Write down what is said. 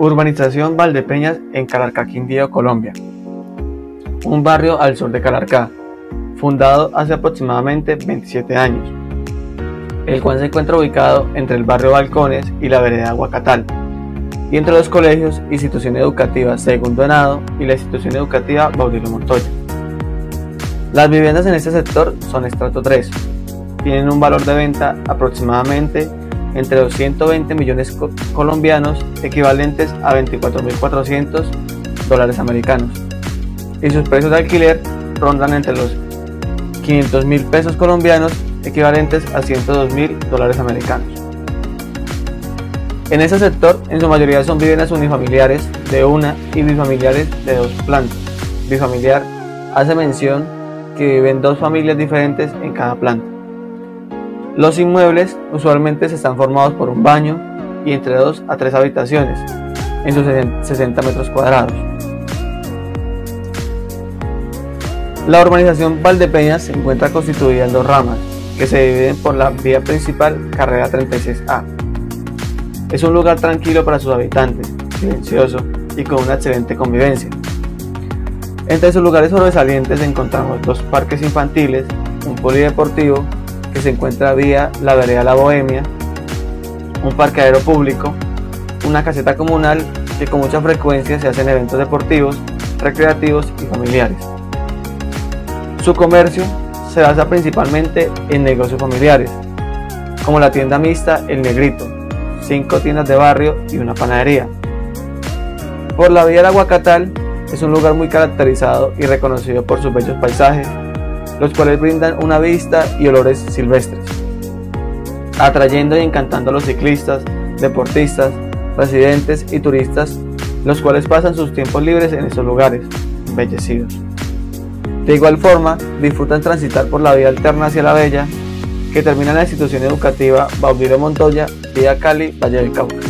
Urbanización Valdepeñas en Calarcá, Quindío, Colombia. Un barrio al sur de Calarcá, fundado hace aproximadamente 27 años, el cual se encuentra ubicado entre el barrio Balcones y la vereda Aguacatal, y entre los colegios Institución Educativa Segundo Enado y la Institución Educativa Baudilio Montoya. Las viviendas en este sector son estrato 3, tienen un valor de venta aproximadamente entre los 120 millones colombianos equivalentes a 24.400 dólares americanos y sus precios de alquiler rondan entre los 500 mil pesos colombianos equivalentes a 102 mil dólares americanos. En este sector, en su mayoría son viviendas unifamiliares de una y bifamiliares de dos plantas. Bifamiliar hace mención que viven dos familias diferentes en cada planta. Los inmuebles usualmente se están formados por un baño y entre dos a tres habitaciones en sus 60 metros cuadrados. La urbanización Valdepeñas se encuentra constituida en dos ramas que se dividen por la vía principal Carrera 36A. Es un lugar tranquilo para sus habitantes, silencioso y con una excelente convivencia. Entre sus lugares sobresalientes encontramos dos parques infantiles, un polideportivo que se encuentra vía la vereda La Bohemia, un parqueadero público, una caseta comunal que con mucha frecuencia se hacen eventos deportivos, recreativos y familiares. Su comercio se basa principalmente en negocios familiares, como la tienda mixta El Negrito, cinco tiendas de barrio y una panadería. Por la vía del Aguacatal es un lugar muy caracterizado y reconocido por sus bellos paisajes, los cuales brindan una vista y olores silvestres, atrayendo y encantando a los ciclistas, deportistas, residentes y turistas, los cuales pasan sus tiempos libres en estos lugares embellecidos. De igual forma, disfrutan transitar por la vía alterna hacia la Bella, que termina en la institución educativa Baudilio Montoya, vía Cali, Valle del Cauca.